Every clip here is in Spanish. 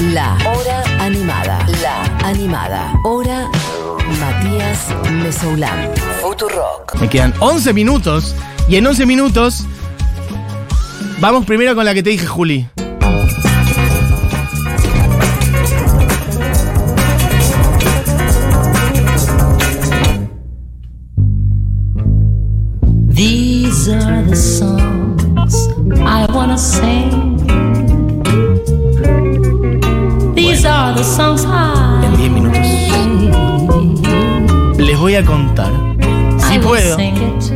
La Hora Animada. La Animada. Hora Matías Mesoulán. Futurock. Me quedan 11 minutos. Y en 11 minutos. Vamos primero con la que te dije, Juli. These are the songs I wanna sing. En 10 minutos. Les voy a contar. Si I will puedo. sing it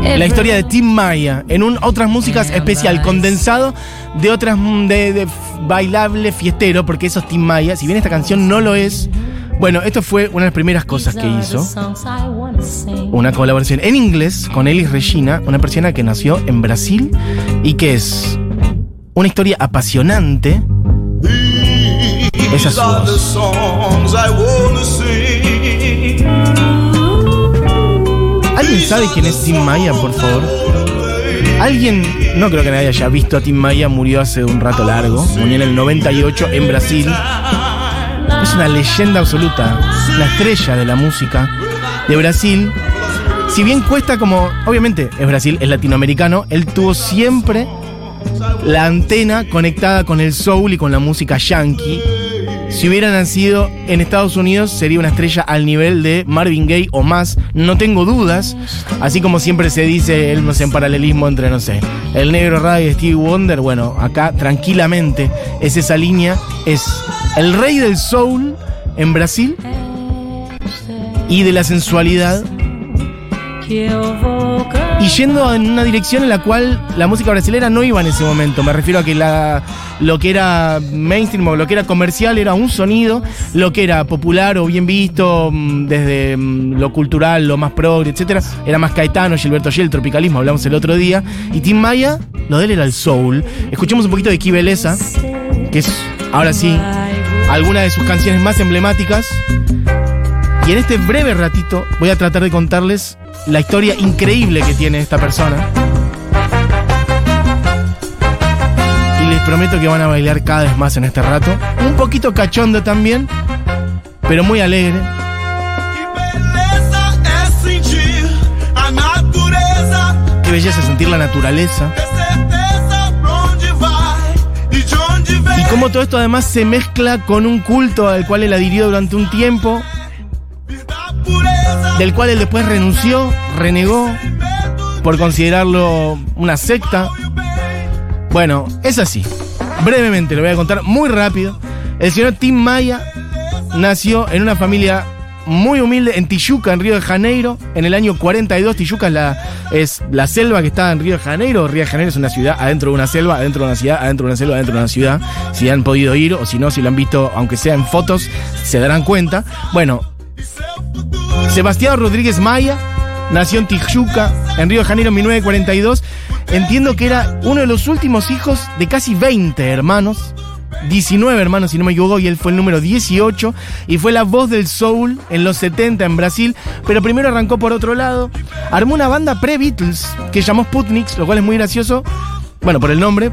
La every historia de Tim Maya en un otras músicas especial, condensado de otras de, de bailable fiestero, porque eso es Tim Maya. Si bien esta canción no lo es, bueno, esto fue una de las primeras cosas que hizo. the songs I wanna sing. Una colaboración en inglés con Elis Regina, una persona que nació en Brasil y que es una historia apasionante. Esa es su voz. ¿Alguien sabe quién es Tim Maya, por favor? Alguien, no creo que nadie haya visto a Tim Maya, murió hace un rato largo, murió en el 98 en Brasil. Es una leyenda absoluta, la estrella de la música de Brasil. Si bien cuesta como, obviamente es Brasil, es latinoamericano, él tuvo siempre la antena conectada con el soul y con la música yankee. Si hubiera nacido en Estados Unidos, sería una estrella al nivel de Marvin Gaye o más, no tengo dudas. Así como siempre se dice, él no sé, en paralelismo entre, no sé, el negro Ray y Stevie Wonder. Bueno, acá tranquilamente es esa línea, es el rey del soul en Brasil y de la sensualidad yendo en una dirección en la cual la música brasilera no iba en ese momento. Me refiero a que la, lo que era mainstream o lo que era comercial era un sonido, lo que era popular o bien visto mm, desde mm, lo cultural, lo más progre, etcétera, era más Caetano, Gilberto Gil, tropicalismo, hablamos el otro día. Y Tim Maya, lo de él era el soul. Escuchemos un poquito de Key Beleza, que es ahora sí alguna de sus canciones más emblemáticas. Y en este breve ratito voy a tratar de contarles la historia increíble que tiene esta persona. Y les prometo que van a bailar cada vez más en este rato. Un poquito cachondo también, pero muy alegre. Qué belleza sentir la naturaleza. Y cómo todo esto además se mezcla con un culto al cual él adhirió durante un tiempo. Del cual él después renunció, renegó por considerarlo una secta. Bueno, es así. Brevemente lo voy a contar muy rápido. El señor Tim Maya nació en una familia muy humilde en Tijuca, en Río de Janeiro, en el año 42. Tijuca es la, es la selva que está en Río de Janeiro. Río de Janeiro es una ciudad adentro de una selva, adentro de una ciudad, adentro de una selva, adentro de una ciudad. Si han podido ir o si no, si lo han visto, aunque sea en fotos, se darán cuenta. Bueno, Sebastián Rodríguez Maya nació en Tijuca, en Río de Janeiro, en 1942. Entiendo que era uno de los últimos hijos de casi 20 hermanos. 19 hermanos, si no me equivoco, y él fue el número 18 y fue la voz del soul en los 70 en Brasil, pero primero arrancó por otro lado, armó una banda pre-Beatles que llamó Sputniks, lo cual es muy gracioso, bueno, por el nombre,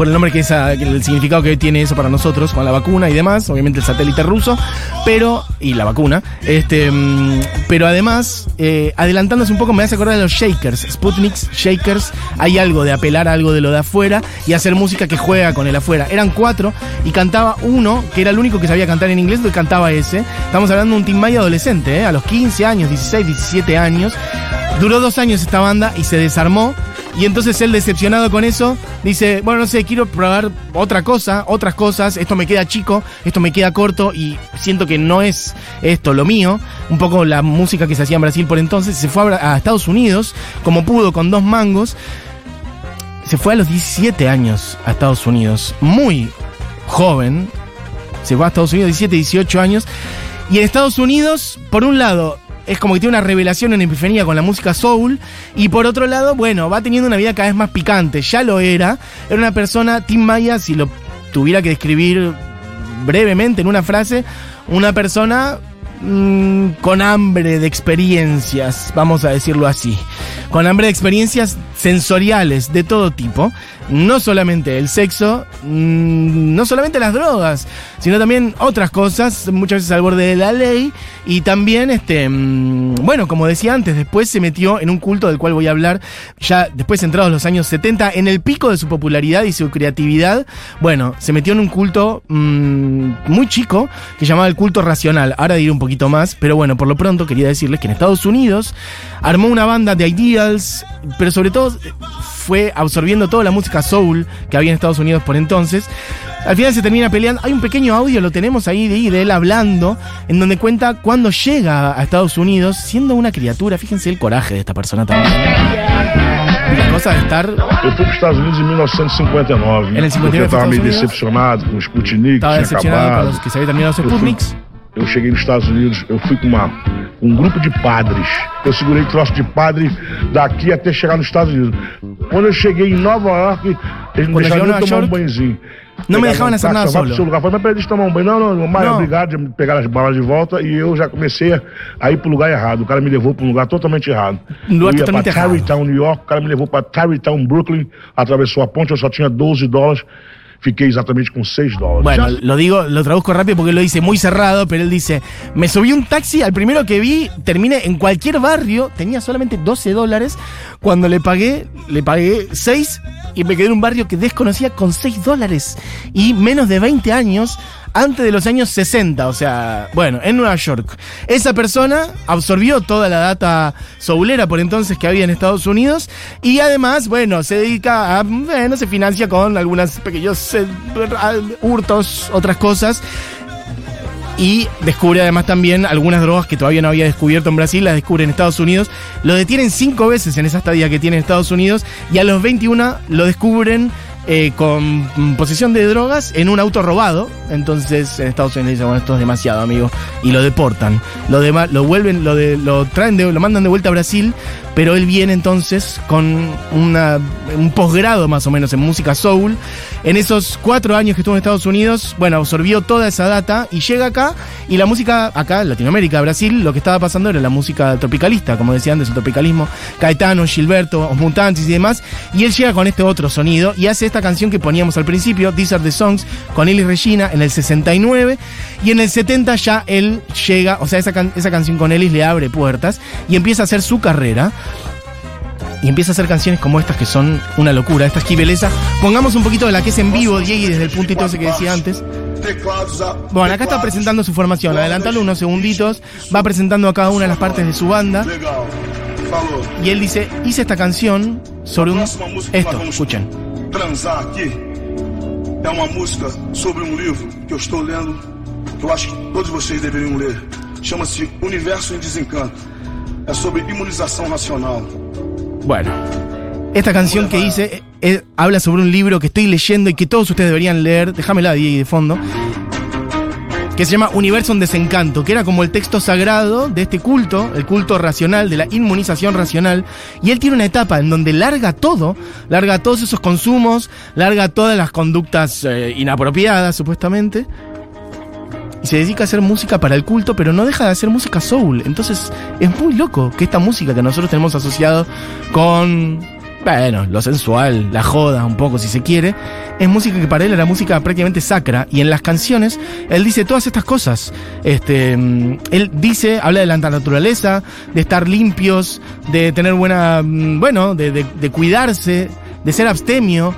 por el nombre que es ah, que el significado que tiene eso para nosotros con la vacuna y demás, obviamente el satélite ruso, pero y la vacuna, este, mm, pero además eh, adelantándose un poco me hace acordar de los Shakers, Sputniks, Shakers, hay algo de apelar a algo de lo de afuera y hacer música que juega con el afuera. Eran cuatro y cantaba uno que era el único que sabía cantar en inglés, y cantaba ese. Estamos hablando de un Tim Maya adolescente, ¿eh? a los 15 años, 16, 17 años. Duró dos años esta banda y se desarmó. Y entonces él, decepcionado con eso, dice, bueno, no sé, quiero probar otra cosa, otras cosas, esto me queda chico, esto me queda corto y siento que no es esto lo mío. Un poco la música que se hacía en Brasil por entonces, se fue a, a Estados Unidos, como pudo, con dos mangos. Se fue a los 17 años a Estados Unidos, muy joven. Se fue a Estados Unidos, 17, 18 años. Y en Estados Unidos, por un lado, es como que tiene una revelación en epifanía con la música soul. Y por otro lado, bueno, va teniendo una vida cada vez más picante. Ya lo era. Era una persona, Tim Maya, si lo tuviera que describir brevemente en una frase, una persona mm, con hambre de experiencias, vamos a decirlo así. Con hambre de experiencias sensoriales de todo tipo. No solamente el sexo, mm, no solamente las drogas, sino también otras cosas, muchas veces al borde de la ley. Y también, este, mm, bueno, como decía antes, después se metió en un culto del cual voy a hablar ya después entrados los años 70, en el pico de su popularidad y su creatividad. Bueno, se metió en un culto mm, muy chico que llamaba el culto racional. Ahora diré un poquito más, pero bueno, por lo pronto quería decirles que en Estados Unidos armó una banda de Ideals, pero sobre todo fue absorbiendo toda la música soul que había en Estados Unidos por entonces. Al final se termina peleando. Hay un pequeño audio, lo tenemos ahí de, de él hablando, en donde cuenta cuando llega a Estados Unidos, siendo una criatura. Fíjense el coraje de esta persona también. La cosa de estar. Eu fui os Estados Unidos em 1959, 59 porque eu foi estava para os meio Estados Unidos? decepcionado com o Sputnik, Estaba decepcionado con los que se había terminado los fui- Sputniks. eu cheguei nos Estados Unidos, eu fui com uma, um grupo de padres. Eu segurei troço de padre daqui até chegar nos Estados Unidos. Quando eu cheguei em Nova York, eles me deixaram tomar Nova um York, banhozinho. não me nessa táxi, nada pro solo. seu lugar. Falei, mas pra eles tomar um banho. Não, não, Mário, obrigado, me pegaram as balas de volta e eu já comecei a- ir pro lugar errado. O cara me levou pra um lugar totalmente errado. Lugar eu ia totalmente pra errado. Tarrytown, New York, o cara me levou pra Tarrytown, Brooklyn, atravessou a ponte, eu só tinha 12 dólares, fiquei exatamente com 6 dólares. Bueno, Já- lo digo, lo traduzco rápido porque él lo dice muy cerrado, pero él dice, me subí un taxi, al primero que vi, terminé en cualquier barrio, tenía solamente 12 dólares, cuando le pagué, le pagué 6 y me quedé en un barrio que desconocía con 6 dólares y menos de 20 años. Antes de los años 60, o sea, bueno, en Nueva York. Esa persona absorbió toda la data soulera por entonces que había en Estados Unidos y además, bueno, se dedica a, bueno, se financia con algunos pequeños eh, hurtos, otras cosas. Y descubre además también algunas drogas que todavía no había descubierto en Brasil, las descubre en Estados Unidos. Lo detienen cinco veces en esa estadía que tiene en Estados Unidos y a los 21 lo descubren eh, con posesión de drogas en un auto robado. Entonces en Estados Unidos dicen, bueno, esto es demasiado, amigo. Y lo deportan. Lo, dema- lo vuelven, lo, de, lo traen, de- lo mandan de vuelta a Brasil. Pero él viene entonces con un posgrado más o menos en música soul. En esos cuatro años que estuvo en Estados Unidos, bueno, absorbió toda esa data y llega acá. Y la música acá, Latinoamérica, Brasil, lo que estaba pasando era la música tropicalista, como decía antes, el tropicalismo. Caetano, Gilberto, Os Mutantes y demás. Y él llega con este otro sonido y hace esta canción que poníamos al principio, These Are the Songs, con Elis Regina en el 69. Y en el 70 ya él llega, o sea, esa, esa canción con Ellis le abre puertas y empieza a hacer su carrera. Y empieza a hacer canciones como estas que son una locura, esta esquiveleza. Pongamos un poquito de la que es en vivo, Diego, desde el puntito ese que decía antes. Bueno, acá está presentando su formación. Adelantalo unos segunditos. Va presentando a cada una de las partes de su banda. Y él dice, hice esta canción sobre un... Esto, escuchen. é uma música sobre um livro que eu estou lendo, que eu acho que todos vocês deveriam ler. Chama-se Universo em Desencanto. É sobre imunização racional. Bueno, esta canción que hice eh, eh, habla sobre un libro que estoy leyendo y que todos ustedes deberían leer. Déjamela ahí de fondo. Que se llama Universo en Desencanto, que era como el texto sagrado de este culto, el culto racional, de la inmunización racional. Y él tiene una etapa en donde larga todo, larga todos esos consumos, larga todas las conductas eh, inapropiadas, supuestamente. Y se dedica a hacer música para el culto, pero no deja de hacer música soul. Entonces es muy loco que esta música que nosotros tenemos asociado con, bueno, lo sensual, la joda un poco si se quiere, es música que para él era música prácticamente sacra. Y en las canciones él dice todas estas cosas. Este, mm, él dice, habla de la naturaleza, de estar limpios, de tener buena, mm, bueno, de, cuidarse, de ser abstemio.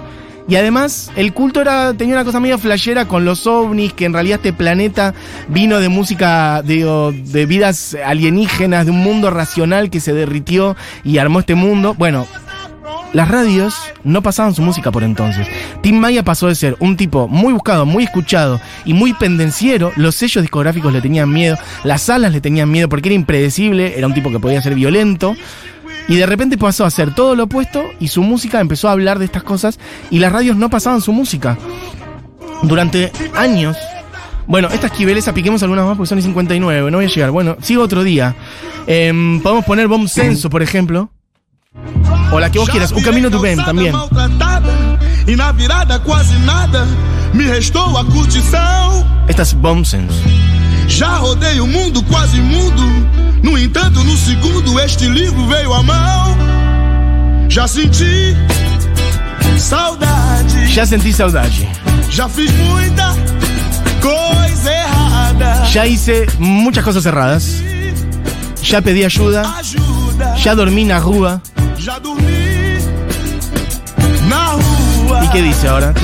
Y además, el culto era, tenía una cosa medio flashera con los ovnis, que en realidad este planeta vino de música, digo, de vidas alienígenas, de un mundo racional que se derritió y armó este mundo. Bueno, las radios no pasaban su música por entonces. Tim Maya pasó de ser un tipo muy buscado, muy escuchado y muy pendenciero. Los sellos discográficos le tenían miedo, las salas le tenían miedo porque era impredecible, era un tipo que podía ser violento. Y de repente pasó a hacer todo lo opuesto y su música empezó a hablar de estas cosas y las radios no pasaban su música. Durante años. Bueno, esta esquiveleza, piquemos algunas más porque son y 59, no voy a llegar. Bueno, sigo otro día. Em, podemos poner Bomb Censo, por ejemplo. O la que vos quieras, Un Camino Bem también. Esta es Bomb Sense. Já rodei o mundo quase mudo. No entanto, no segundo este livro veio à mão. Já senti saudade. Ya sentí saudade. Já fiz muita coisa errada. Ya hice muchas cosas erradas. Ya pedí ayuda. Ajuda. Ya dormí na rúa. Já dormi na rua. ¿Y qué dice ahora?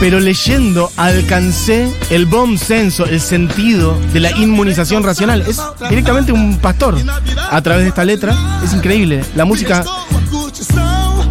Pero leyendo alcancé el bom senso, el sentido de la inmunización racional. Es directamente un pastor a través de esta letra. Es increíble. La música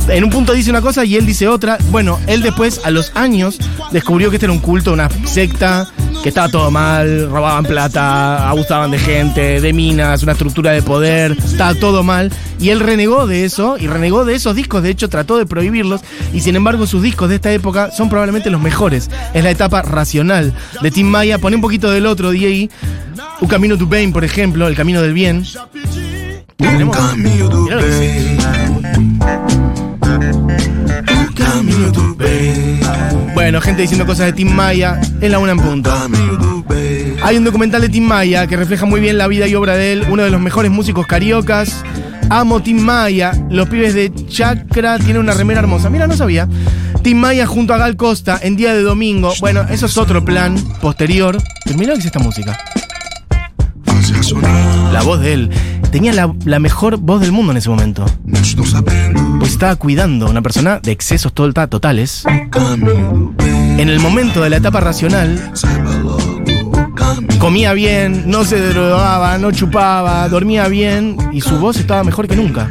en un punto dice una cosa y él dice otra. Bueno, él después, a los años, descubrió que este era un culto, una secta, que estaba todo mal, robaban plata, abusaban de gente, de minas, una estructura de poder, estaba todo mal. Y él renegó de eso, y renegó de esos discos, de hecho trató de prohibirlos, y sin embargo sus discos de esta época son probablemente los mejores. Es la etapa racional de Tim Maya, pone un poquito del otro, DI, Un Camino to Pain, por ejemplo, El Camino del Bien. Tenemos- caminho Mirá bem. Bueno, gente diciendo cosas de Tim Maya, es la una en punto. Hay un documental de Tim Maya que refleja muy bien la vida y obra de él, uno de los mejores músicos cariocas. Amo Tim Maya, los pibes de Chakra tienen una remera hermosa. Mira, no sabía. Tim Maya junto a Gal Costa en día de domingo. Bueno, eso es otro plan posterior. Pero mira lo que es esta música. La voz de él. Tenía la, la mejor voz del mundo en ese momento. Pues estaba cuidando a una persona de excesos total- totales. En el momento de la etapa racional, comía bien, no se drogaba, no chupaba, dormía bien y su voz estaba mejor que nunca.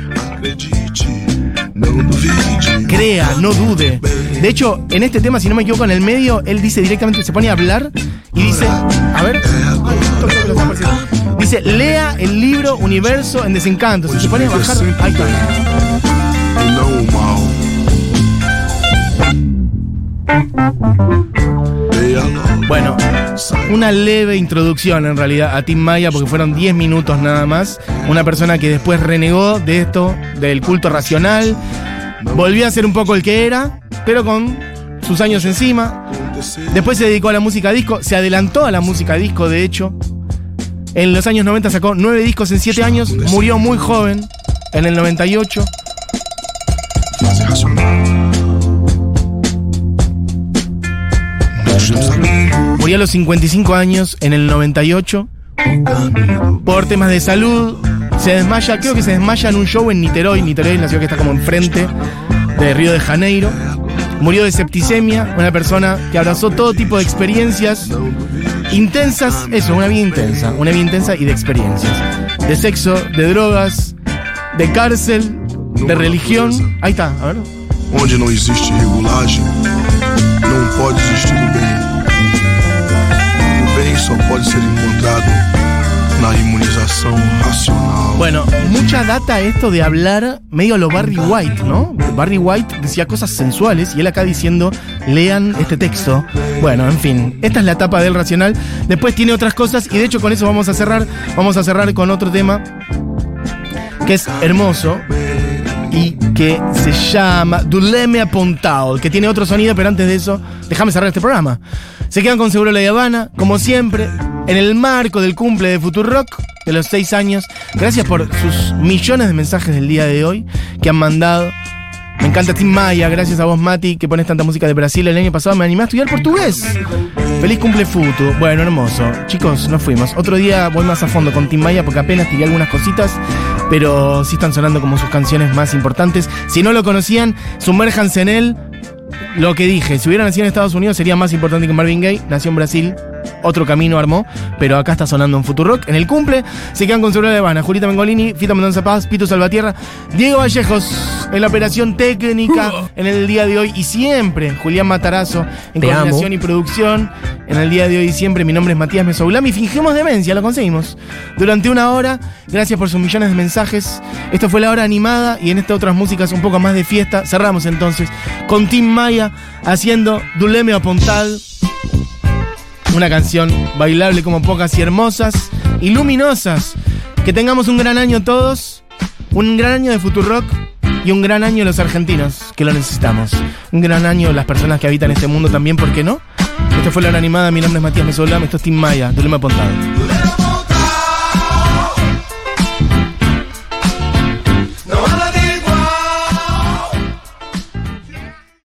Crea, no dude. De hecho, en este tema, si no me equivoco, en el medio, él dice directamente, se pone a hablar y dice, a ver, esto creo que lo está. Dice, lea el libro Universo en Desencanto. Se pone a bajar, ahí está. Bueno, una leve introducción en realidad a Tim Maya, porque fueron 10 minutos nada más. Una persona que después renegó de esto, del culto racional. Volvió a ser un poco el que era, pero con sus años encima. Después se dedicó a la música disco, se adelantó a la música disco, de hecho. En los años 90 sacó 9 discos en 7 años, murió muy joven, en el 98. Fase racional. Muitos estão sabendo. Murió a los 55 años, en el 98, O caminho do por temas de salud. Se desmaya, creo que se desmaya en un show en Niterói. Niterói es la ciudad que está como enfrente de Río de Janeiro. Murió de septicemia, una persona que abrazó todo tipo de experiencias intensas, eso, una vida intensa, una vida intensa y de experiencias. De sexo, de drogas, de cárcel, de religión. Ahí está, a ver. Onde não existe regulagem, não pode existir o bem. O bem só pode ser. Bueno, mucha data esto de hablar medio a lo Barry White, ¿no? Barry White decía cosas sensuales y él acá diciendo, lean este texto. Bueno, en fin, esta es la etapa del racional. Después tiene otras cosas y de hecho con eso vamos a cerrar. Vamos a cerrar con otro tema que es hermoso y que se llama Duleme Apontao, que tiene otro sonido, pero antes de eso, déjame cerrar este programa. Se quedan con Seguro La Habana, como siempre, en el marco del cumple de Futurock de los seis años. Gracias por sus millones de mensajes del día de hoy que han mandado. Me encanta Tim Maya, gracias a vos, Mati, que pones tanta música de Brasil. El año pasado me animé a estudiar portugués. Feliz cumple Futu. Bueno, hermoso. Chicos, nos fuimos. Otro día voy más a fondo con Tim Maya porque apenas tiré algunas cositas, pero sí están sonando como sus canciones más importantes. Si no lo conocían, sumérjanse en él. Lo que dije, si hubiera nacido en Estados Unidos sería más importante que Marvin Gaye. Nació en Brasil, otro camino armó, pero acá está sonando en Futurock. En el cumple se quedan con Seguro de Habana, Julita Mengolini, Fita Mendoza Paz, Pito Salvatierra, Diego Vallejos en la operación técnica en el día de hoy y siempre Julián Matarazo en Te coordinación amo. y producción. En el día de hoy y siempre mi nombre es Matías Mesoulam y fingimos demencia, lo conseguimos. Durante una hora, gracias por sus millones de mensajes. Esto fue la hora animada y en esta otras músicas un poco más de fiesta. Cerramos entonces con Tim Maya haciendo Duleme a Pontal. Una canción bailable como pocas y hermosas y luminosas Que tengamos un gran año todos, un gran año de Futurock y un gran año los argentinos, que lo necesitamos. Un gran año las personas que habitan este mundo también, ¿por qué no? Esto fue la animada, mi nombre es Matías Mesolam, esto es Tim Maya, de Luma Pontado.